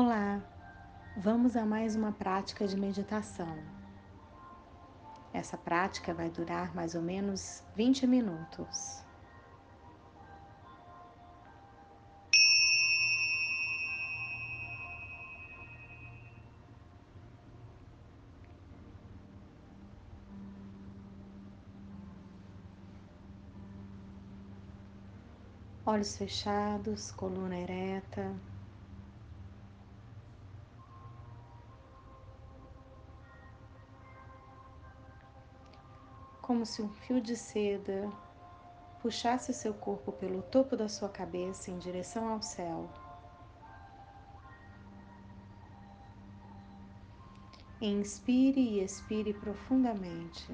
Olá, vamos a mais uma prática de meditação. Essa prática vai durar mais ou menos 20 minutos. Olhos fechados, coluna ereta. Como se um fio de seda puxasse seu corpo pelo topo da sua cabeça em direção ao céu. Inspire e expire profundamente.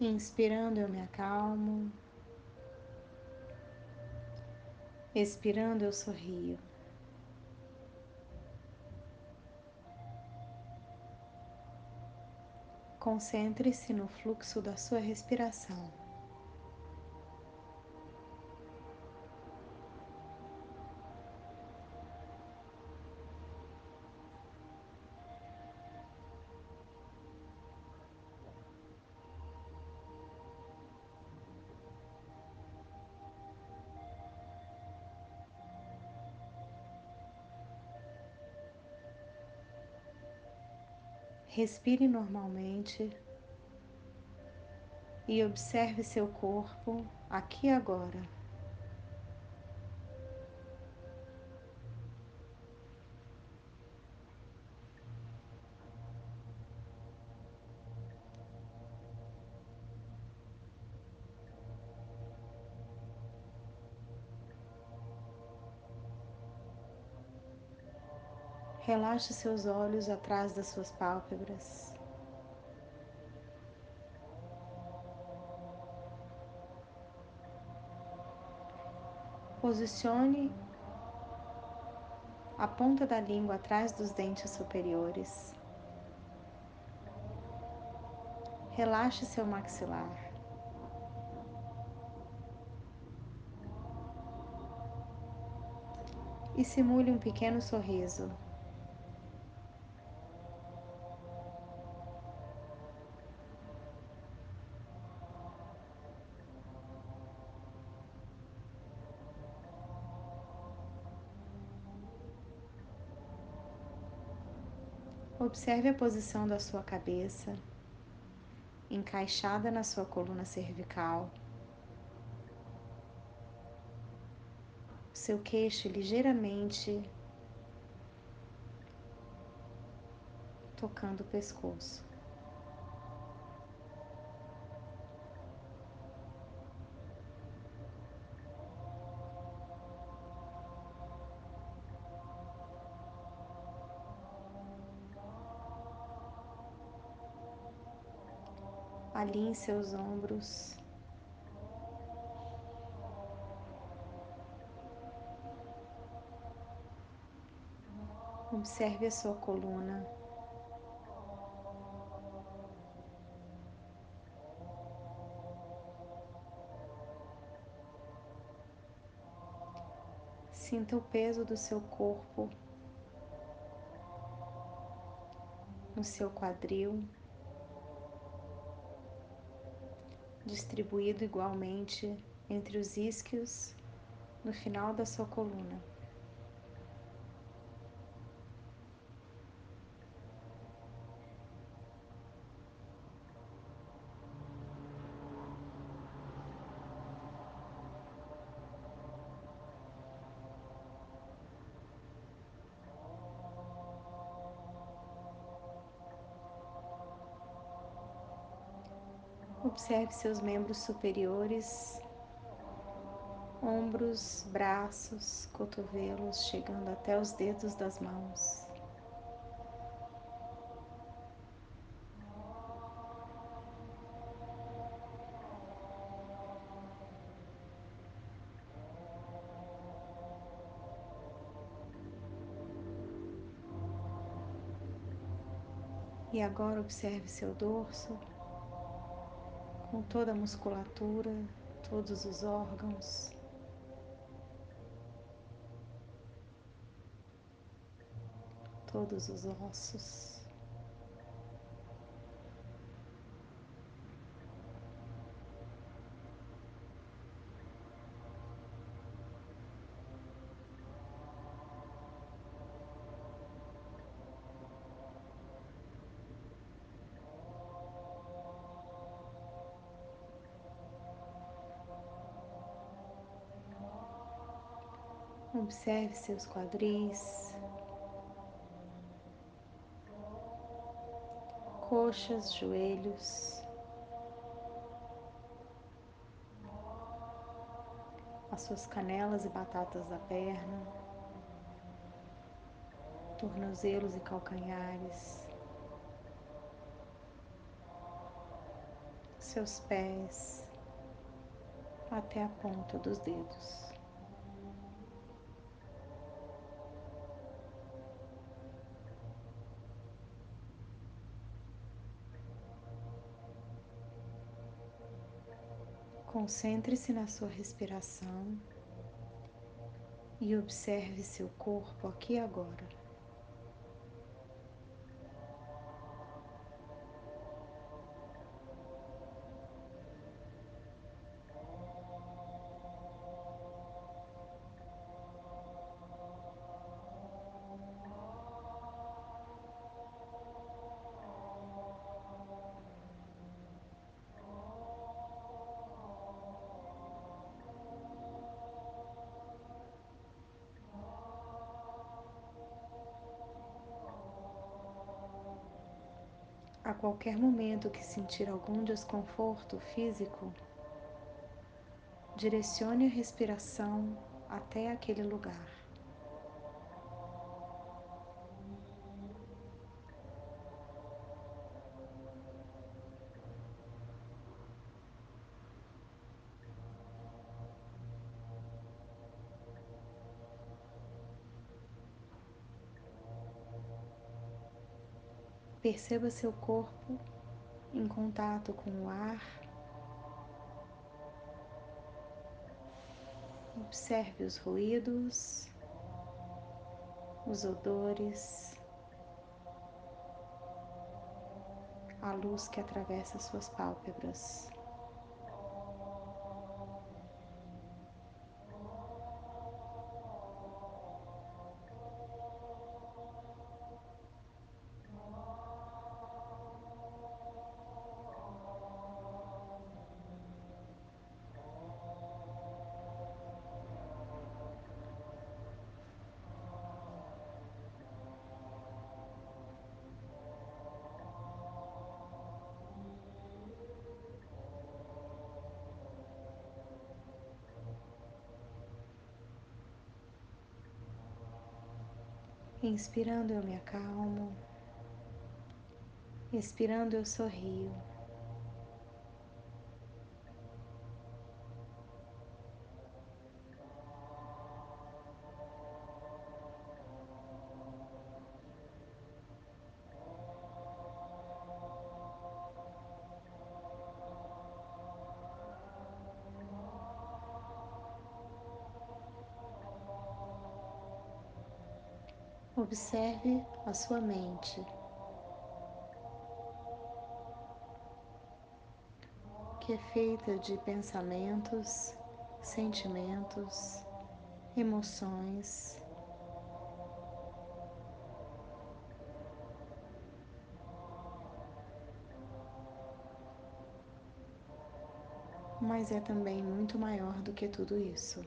Inspirando, eu me acalmo. Expirando, eu sorrio. Concentre-se no fluxo da sua respiração. Respire normalmente e observe seu corpo aqui agora. Relaxe seus olhos atrás das suas pálpebras. Posicione a ponta da língua atrás dos dentes superiores. Relaxe seu maxilar. E simule um pequeno sorriso. Observe a posição da sua cabeça, encaixada na sua coluna cervical. Seu queixo ligeiramente tocando o pescoço. Alinhe seus ombros. Observe a sua coluna. Sinta o peso do seu corpo no seu quadril. Distribuído igualmente entre os isquios no final da sua coluna. Observe seus membros superiores, ombros, braços, cotovelos, chegando até os dedos das mãos. E agora observe seu dorso com toda a musculatura, todos os órgãos. Todos os ossos. Observe seus quadris, coxas, joelhos, as suas canelas e batatas da perna, tornozelos e calcanhares, seus pés. Até a ponta dos dedos. Concentre-se na sua respiração e observe seu corpo aqui agora. A qualquer momento que sentir algum desconforto físico, direcione a respiração até aquele lugar. Perceba seu corpo em contato com o ar. Observe os ruídos, os odores, a luz que atravessa suas pálpebras. Inspirando, eu me acalmo. Expirando, eu sorrio. Observe a sua mente, que é feita de pensamentos, sentimentos, emoções. Mas é também muito maior do que tudo isso.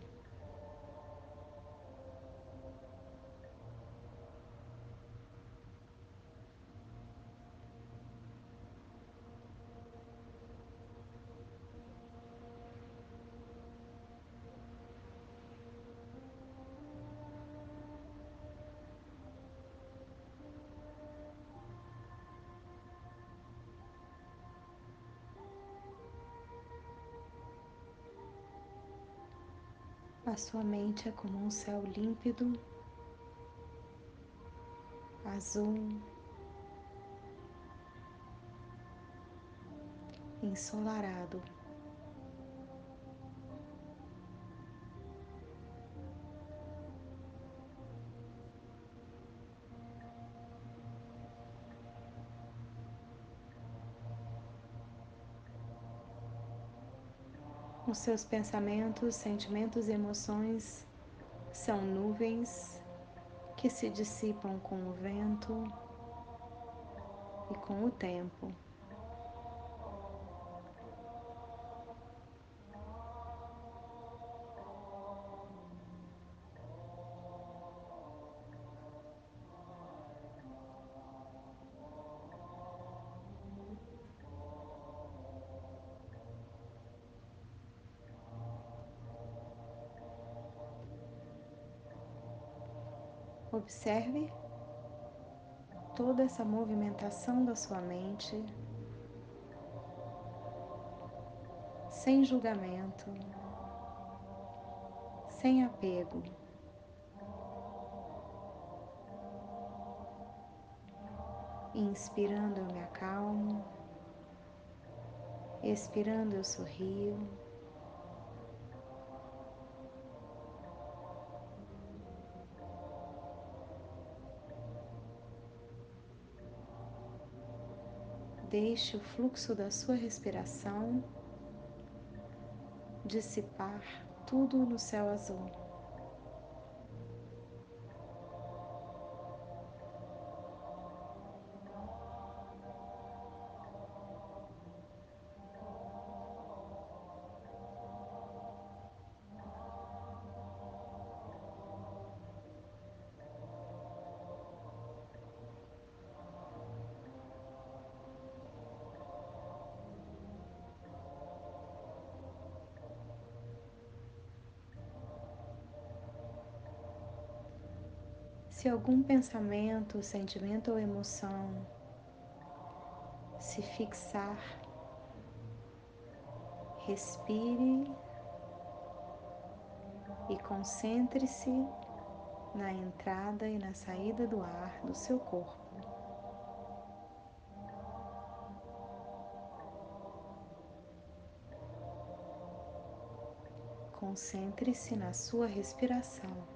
A sua mente é como um céu límpido, azul, ensolarado. Os seus pensamentos, sentimentos e emoções são nuvens que se dissipam com o vento e com o tempo. Observe toda essa movimentação da sua mente, sem julgamento, sem apego. Inspirando, eu me acalmo, expirando, eu sorrio. Deixe o fluxo da sua respiração dissipar tudo no céu azul. Se algum pensamento, sentimento ou emoção se fixar, respire e concentre-se na entrada e na saída do ar do seu corpo. Concentre-se na sua respiração.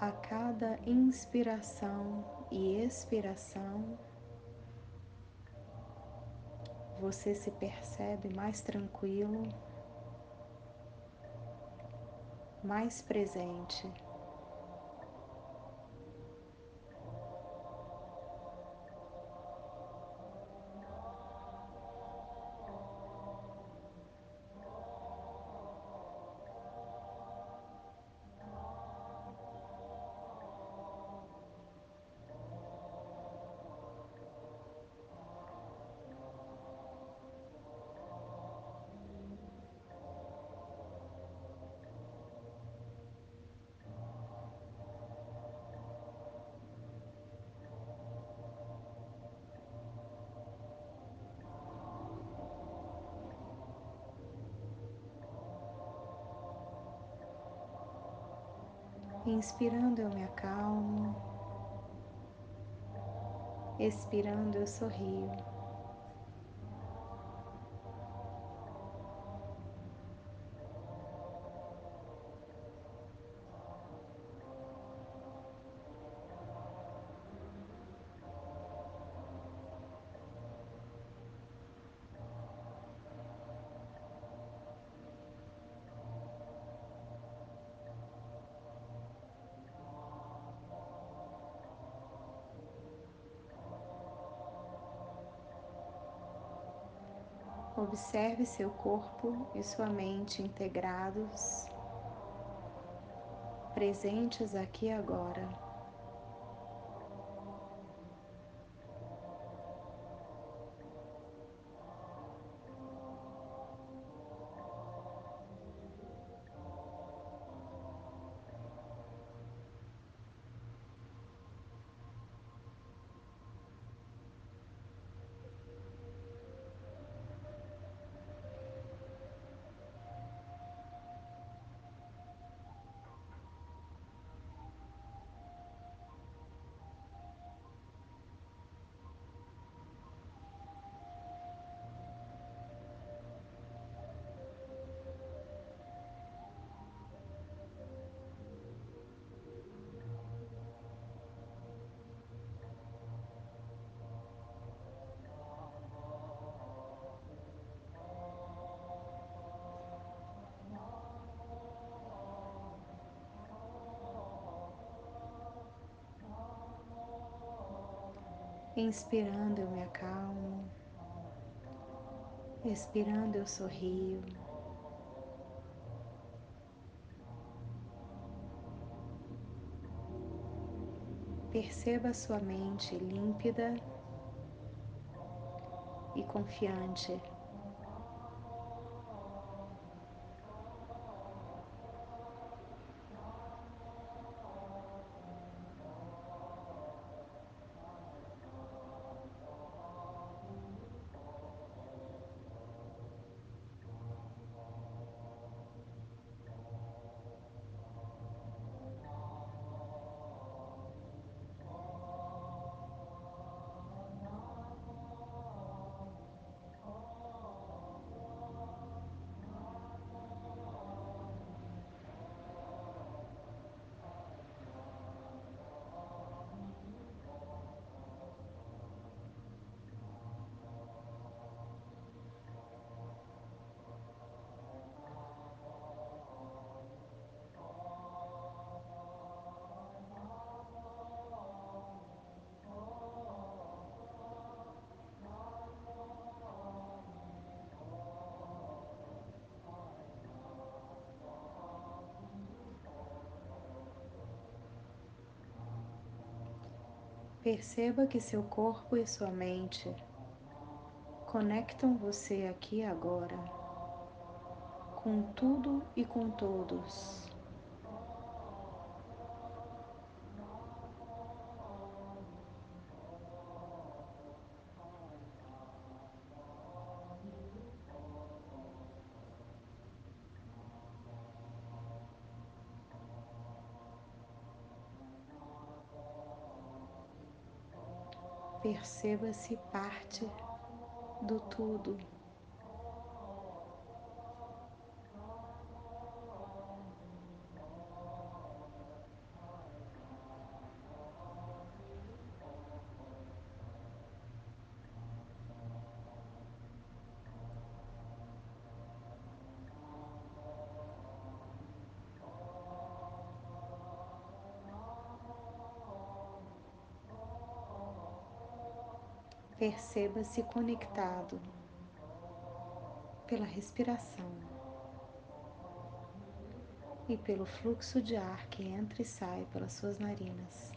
A cada inspiração e expiração, você se percebe mais tranquilo, mais presente. Inspirando, eu me acalmo. Expirando, eu sorrio. Observe seu corpo e sua mente integrados, presentes aqui agora. Inspirando, eu me acalmo. Expirando, eu sorrio. Perceba sua mente límpida e confiante. Perceba que seu corpo e sua mente conectam você aqui agora com tudo e com todos. Perceba-se parte do tudo. Perceba-se conectado pela respiração e pelo fluxo de ar que entra e sai pelas suas narinas.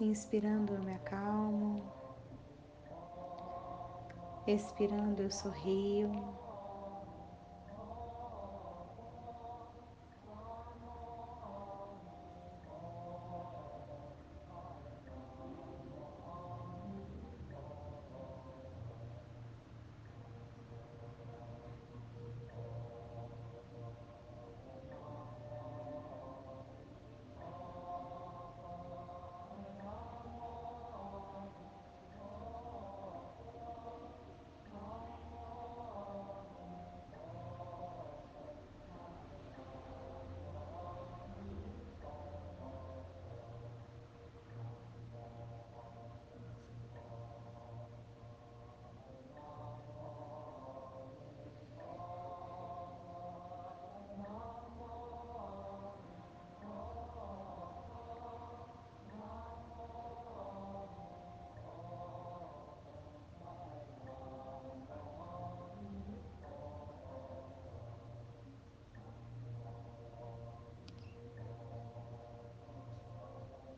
Inspirando, eu me acalmo. Expirando, eu sorrio.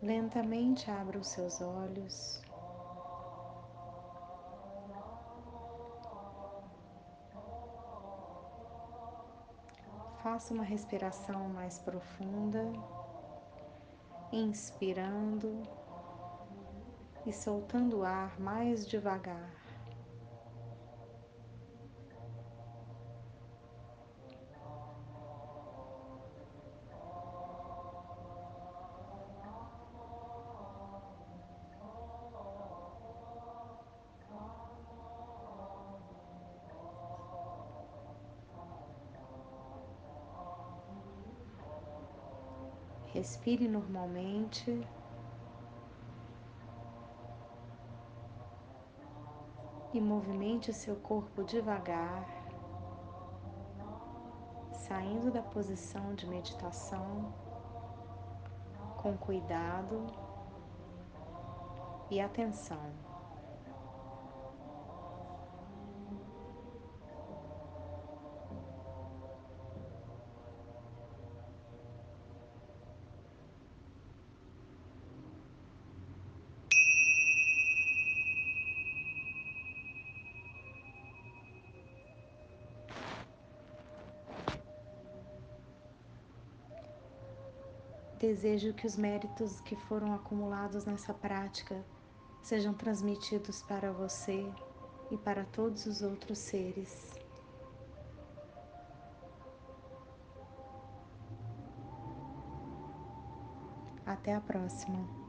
Lentamente abra os seus olhos. Faça uma respiração mais profunda, inspirando e soltando o ar mais devagar. Respire normalmente. E movimente o seu corpo devagar, saindo da posição de meditação com cuidado e atenção. Desejo que os méritos que foram acumulados nessa prática sejam transmitidos para você e para todos os outros seres. Até a próxima.